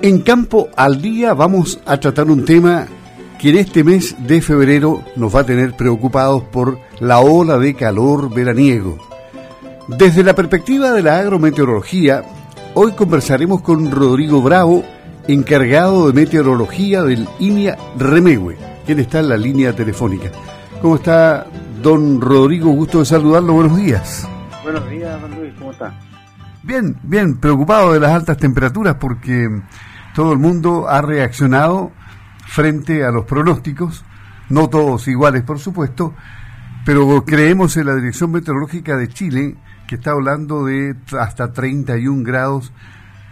En Campo al Día vamos a tratar un tema que en este mes de febrero nos va a tener preocupados por la ola de calor veraniego. Desde la perspectiva de la agrometeorología, hoy conversaremos con Rodrigo Bravo, encargado de meteorología del INIA Remegüe, quien está en la línea telefónica. ¿Cómo está, don Rodrigo? Gusto de saludarlo. Buenos días. Buenos días, don Luis. ¿Cómo está? Bien, bien, preocupado de las altas temperaturas porque todo el mundo ha reaccionado frente a los pronósticos, no todos iguales por supuesto, pero creemos en la Dirección Meteorológica de Chile que está hablando de hasta 31 grados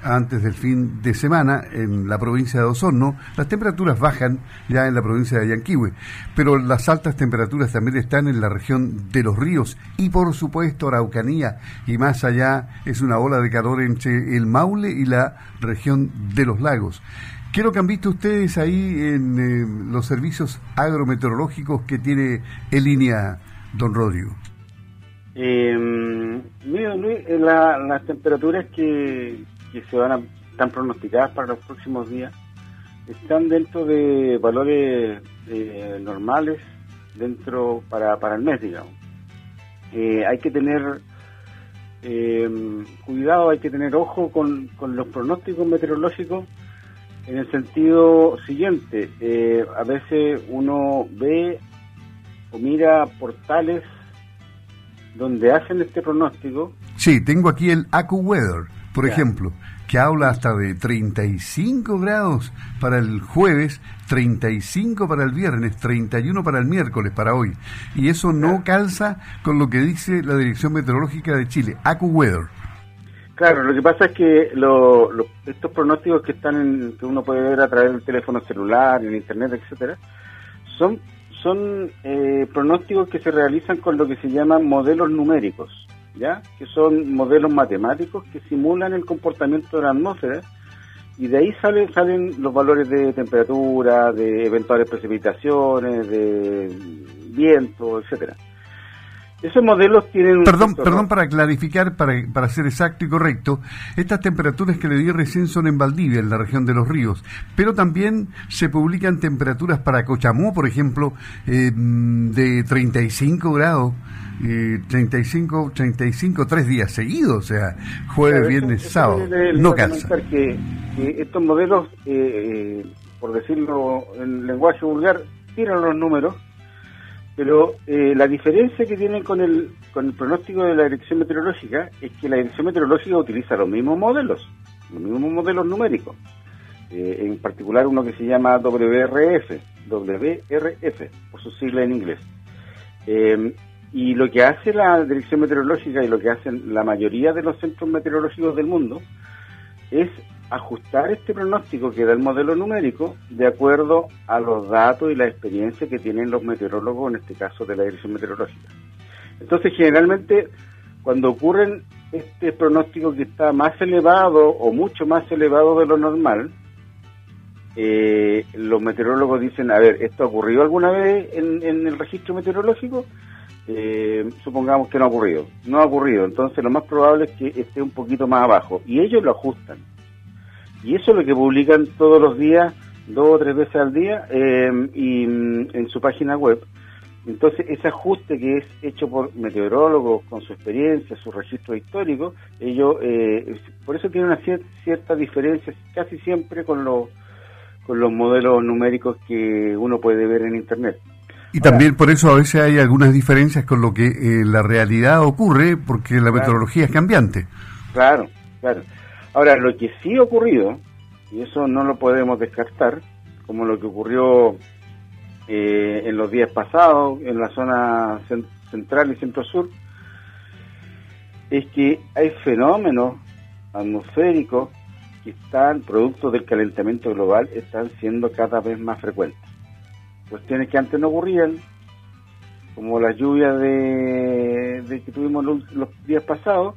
antes del fin de semana en la provincia de Osorno. Las temperaturas bajan ya en la provincia de Yanquihue, pero las altas temperaturas también están en la región de los ríos y por supuesto Araucanía y más allá es una ola de calor entre el Maule y la región de los lagos. ¿Qué es lo que han visto ustedes ahí en eh, los servicios agrometeorológicos que tiene en línea, don Rodrigo? Eh, Luis, eh, las temperaturas que, que se van a, están pronosticadas para los próximos días están dentro de valores eh, normales dentro para, para el mes, digamos. Eh, hay que tener eh, cuidado, hay que tener ojo con, con los pronósticos meteorológicos en el sentido siguiente. a veces uno ve o mira portales donde hacen este pronóstico. Sí, tengo aquí el AcuWeather por ejemplo, que habla hasta de 35 grados para el jueves, 35 para el viernes, 31 para el miércoles, para hoy. Y eso no calza con lo que dice la Dirección Meteorológica de Chile, AcuWeather. Claro, lo que pasa es que estos pronósticos que están en, que uno puede ver a través del teléfono celular, en internet, etcétera, son son eh, pronósticos que se realizan con lo que se llaman modelos numéricos. ¿Ya? que son modelos matemáticos que simulan el comportamiento de la atmósfera y de ahí salen, salen los valores de temperatura, de eventuales precipitaciones, de viento, etcétera. Esos modelos tienen... Perdón, perdón para clarificar, para, para ser exacto y correcto, estas temperaturas que le di recién son en Valdivia, en la región de los ríos, pero también se publican temperaturas para Cochamó, por ejemplo, eh, de 35 grados, eh, 35, 35, tres días seguidos, o sea, jueves, viernes, sábado. no cansa. Que, estos modelos, eh, eh, por decirlo en lenguaje vulgar, tiran los números, pero eh, la diferencia que tienen con el, con el pronóstico de la dirección meteorológica es que la dirección meteorológica utiliza los mismos modelos, los mismos modelos numéricos. en particular uno que se llama WRF, WRF, por su sigla en inglés. Y lo que hace la Dirección Meteorológica y lo que hacen la mayoría de los centros meteorológicos del mundo es ajustar este pronóstico que da el modelo numérico de acuerdo a los datos y la experiencia que tienen los meteorólogos, en este caso de la Dirección Meteorológica. Entonces, generalmente, cuando ocurren este pronóstico que está más elevado o mucho más elevado de lo normal, eh, los meteorólogos dicen, a ver, ¿esto ha ocurrido alguna vez en el registro meteorológico? eh, supongamos que no ha ocurrido. No ha ocurrido, entonces lo más probable es que esté un poquito más abajo. Y ellos lo ajustan. Y eso es lo que publican todos los días, dos o tres veces al día, eh, y mm, en su página web. Entonces, ese ajuste que es hecho por meteorólogos con su experiencia, su registro histórico, ellos, eh, por eso tiene una cierta diferencia casi siempre con los, con los modelos numéricos que uno puede ver en Internet. Y también por eso a veces hay algunas diferencias con lo que eh, la realidad ocurre, porque la metodología es cambiante. Claro, claro. Ahora, lo que sí ha ocurrido, y eso no lo podemos descartar, como lo que ocurrió eh, en los días pasados en la zona central y centro-sur, es que hay fenómenos atmosféricos que están, producto del calentamiento global, están siendo cada vez más frecuentes. Cuestiones que antes no ocurrían, como las lluvias de, que tuvimos los, días pasados,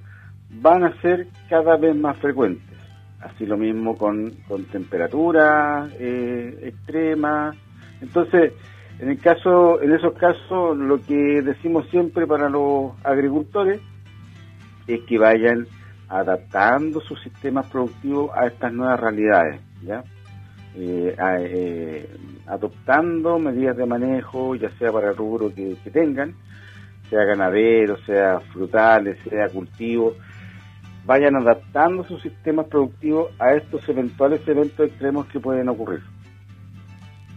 van a ser cada vez más frecuentes. Así lo mismo con, con temperaturas eh, extremas. Entonces, en el caso, en esos casos, lo que decimos siempre para los agricultores es que vayan adaptando sus sistemas productivos a estas nuevas realidades. ¿ya? Eh, eh, adoptando medidas de manejo, ya sea para el rubro que, tengan, sea ganadero, sea frutales, sea cultivo, vayan adaptando sus sistemas productivos a estos eventuales eventos extremos que pueden ocurrir.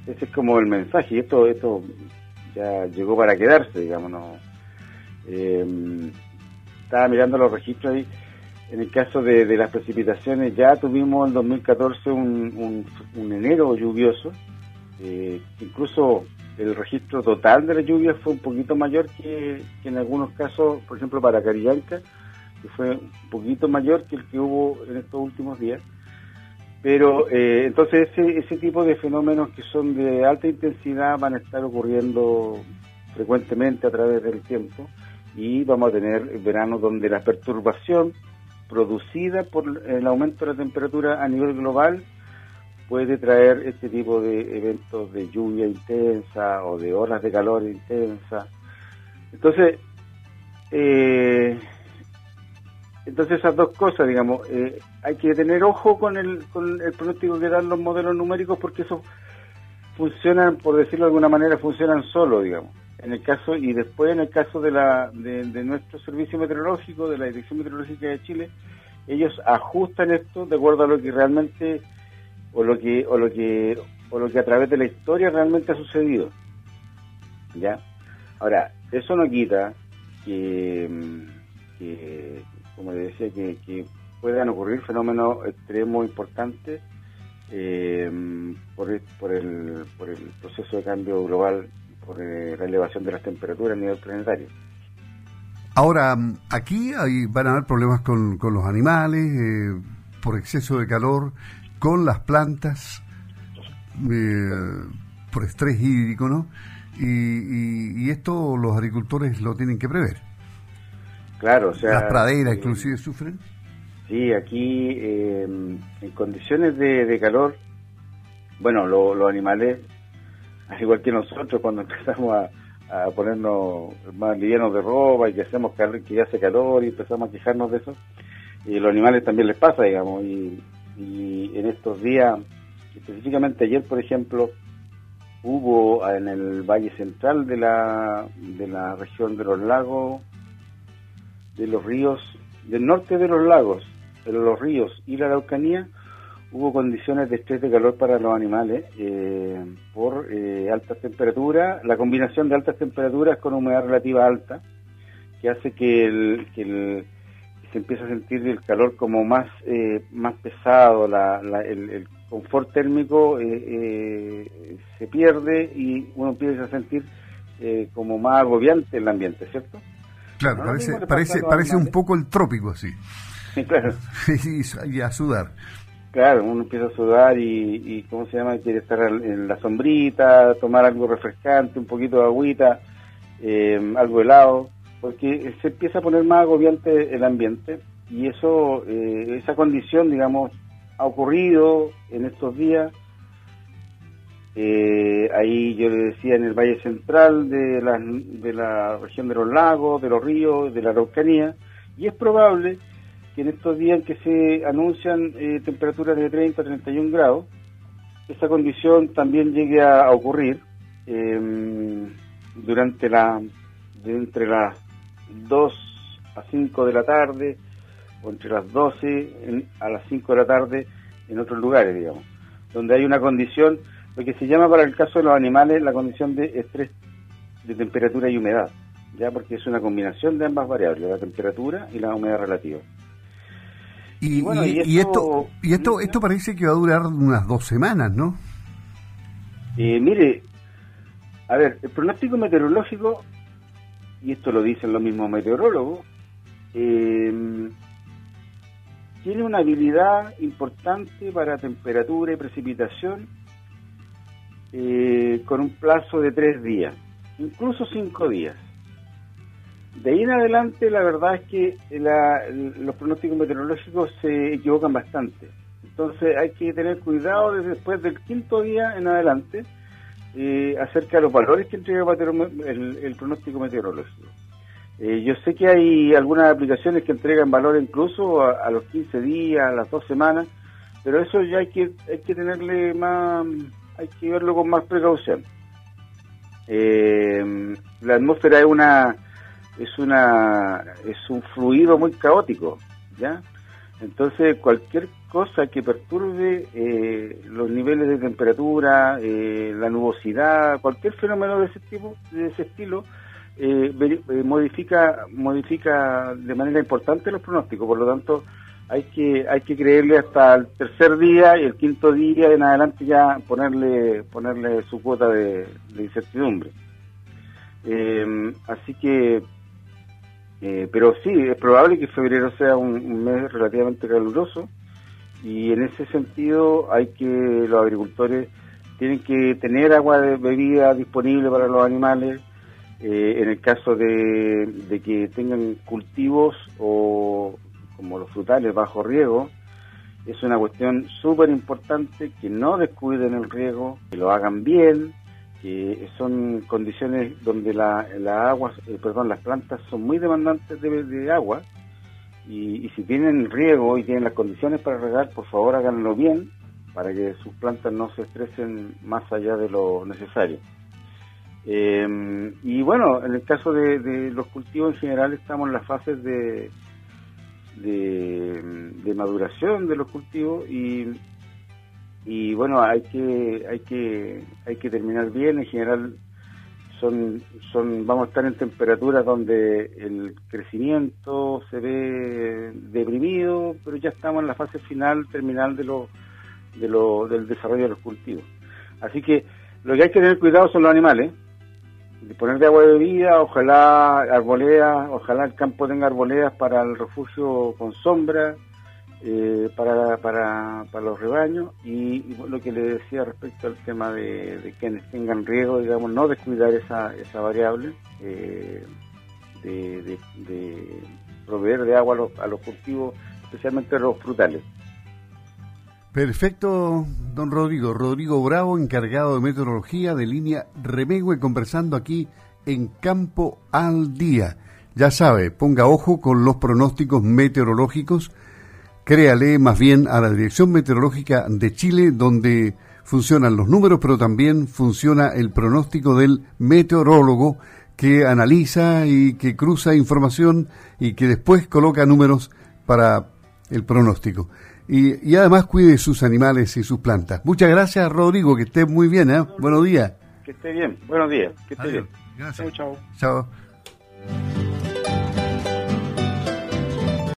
Ese es como el mensaje, y esto, esto ya llegó para quedarse, digamos. Eh, estaba mirando los registros ahí, en el caso de, las precipitaciones, ya tuvimos en 2014 un, enero lluvioso, eh, incluso el registro total de la lluvia fue un poquito mayor que, en algunos casos, por ejemplo para Carillanca, que fue un poquito mayor que el que hubo en estos últimos días. Pero eh, entonces ese, tipo de fenómenos que son de alta intensidad van a estar ocurriendo frecuentemente a través del tiempo y vamos a tener veranos donde la perturbación producida por el aumento de la temperatura a nivel global puede traer este tipo de eventos de lluvia intensa o de horas de calor intensa. Entonces, eh, entonces esas dos cosas, digamos, eh, hay que tener ojo con el, con el pronóstico que dan los modelos numéricos porque eso funcionan, por decirlo de alguna manera, funcionan solo, digamos. En el caso y después en el caso de la de, nuestro servicio meteorológico, de la Dirección Meteorológica de Chile, ellos ajustan esto de acuerdo a lo que realmente o lo que o lo que o lo que a través de la historia realmente ha sucedido. ¿Ya? Ahora, eso no quita que, que como le decía, que, puedan ocurrir fenómenos extremos importantes eh, por, el, por, el, proceso de cambio global, por eh, la elevación de las temperaturas a nivel planetario. Ahora, aquí hay, van a haber problemas con, con los animales, eh, por exceso de calor, con las plantas, por estrés hídrico, ¿no? Y, esto los agricultores lo tienen que prever. Claro, o sea... ¿Las praderas inclusive sufren? Sí, aquí em, en condiciones de, calor, bueno, los animales, al igual que nosotros cuando empezamos a, ponernos más livianos de ropa y que hacemos que ya hace calor y empezamos a quejarnos de eso, y los animales también les pasa, digamos, y, y en estos días, específicamente ayer, por ejemplo, hubo en el valle central de la, de la región de los lagos de los ríos, del norte de los lagos, de los ríos y la Araucanía, hubo condiciones de estrés de calor para los animales eh, por eh, altas temperaturas, la combinación de altas temperaturas con humedad relativa alta, que hace que, el, que se empiece a sentir el calor como más, eh, más pesado, el, confort térmico se pierde y uno empieza a sentir como más agobiante el ambiente, ¿cierto? Claro, parece, parece, parece un poco el trópico así. claro. y, a sudar. Claro, uno empieza a sudar y, y, ¿cómo se llama? Quiere estar en la sombrita, tomar algo refrescante, un poquito de agüita, eh, algo helado, porque se empieza a poner más agobiante el ambiente y eso, eh, esa condición, digamos, ha ocurrido en estos días eh, ahí yo le decía en el Valle Central de la, de la región de los lagos, de los ríos, de la Araucanía, y es probable que en estos días en que se anuncian eh, temperaturas de 30 a 31 grados, esa condición también llegue a, ocurrir em, durante la, entre las 2 a 5 de la tarde, o entre las 12 a las 5 de la tarde en otros lugares, digamos, donde hay una condición lo que se llama para el caso de los animales la condición de estrés de temperatura y humedad, ya porque es una combinación de ambas variables, la temperatura y la humedad relativa. Y, bueno, y, esto, y esto, esto parece que va a durar unas dos semanas, ¿no? Eh, mire, a ver, el pronóstico meteorológico, y esto lo dicen los mismos meteorólogos, eh, tiene una habilidad importante para temperatura y precipitación eh, con un plazo de tres días, incluso cinco días. De ahí en adelante, la verdad es que los pronósticos meteorológicos se equivocan bastante. Entonces hay que tener cuidado desde después del quinto día en adelante eh, acerca de los valores que entrega el, pronóstico meteorológico. Eh, yo sé que hay algunas aplicaciones que entregan valores incluso a, a, los 15 días, a las dos semanas, pero eso ya hay que hay que tenerle más hay que verlo con más precaución. Eh, la atmósfera es una es una es un fluido muy caótico ya entonces cualquier cosa que perturbe eh, los niveles de temperatura eh, la nubosidad cualquier fenómeno de ese tipo de ese estilo eh, modifica modifica de manera importante los pronósticos. Por lo tanto hay que hay que creerle hasta el tercer día y el quinto día en adelante ya ponerle ponerle su cuota de, incertidumbre. Eh, así que eh, pero sí es probable que febrero sea un, mes relativamente caluroso y en ese sentido hay que los agricultores tienen que tener agua de bebida disponible para los animales eh, en el caso de que tengan cultivos o como los frutales bajo riego, es una cuestión súper importante que no descuiden el riego, que lo hagan bien, que son condiciones donde la, agua, eh, perdón, las plantas son muy demandantes de, agua y, si tienen riego y tienen las condiciones para regar, por favor háganlo bien para que sus plantas no se estresen más allá de lo necesario. Eh, y bueno, en el caso de los cultivos en general estamos en las fases de, de, maduración de los cultivos y, y bueno hay que hay que hay que terminar bien. En general son son vamos a estar en temperaturas donde el crecimiento se ve deprimido pero ya estamos en la fase final terminal de lo, de lo del desarrollo de los cultivos. Así que lo que hay que tener cuidado son los animales poner de agua de bebida, ojalá arboledas, ojalá el campo tenga arboledas para el refugio con sombra, eh, para, para, para los rebaños y, lo que le decía respecto al tema de, quienes tengan riesgo, digamos, no descuidar esa, esa variable eh, de, proveer de agua a los cultivos, especialmente los frutales. Perfecto, don Rodrigo. Rodrigo Bravo, encargado de meteorología de línea Remegüe, conversando aquí en Campo al Día. Ya sabe, ponga ojo con los pronósticos meteorológicos. Créale más bien a la Dirección Meteorológica de Chile, donde funcionan los números, pero también funciona el pronóstico del meteorólogo que analiza y que cruza información y que después coloca números para el pronóstico y, y, además cuide sus animales y sus plantas. Muchas gracias, Rodrigo, que esté muy bien. ¿eh? Buenos días. Que esté bien, buenos días, que esté bien. Gracias. Chao, chao. Chao.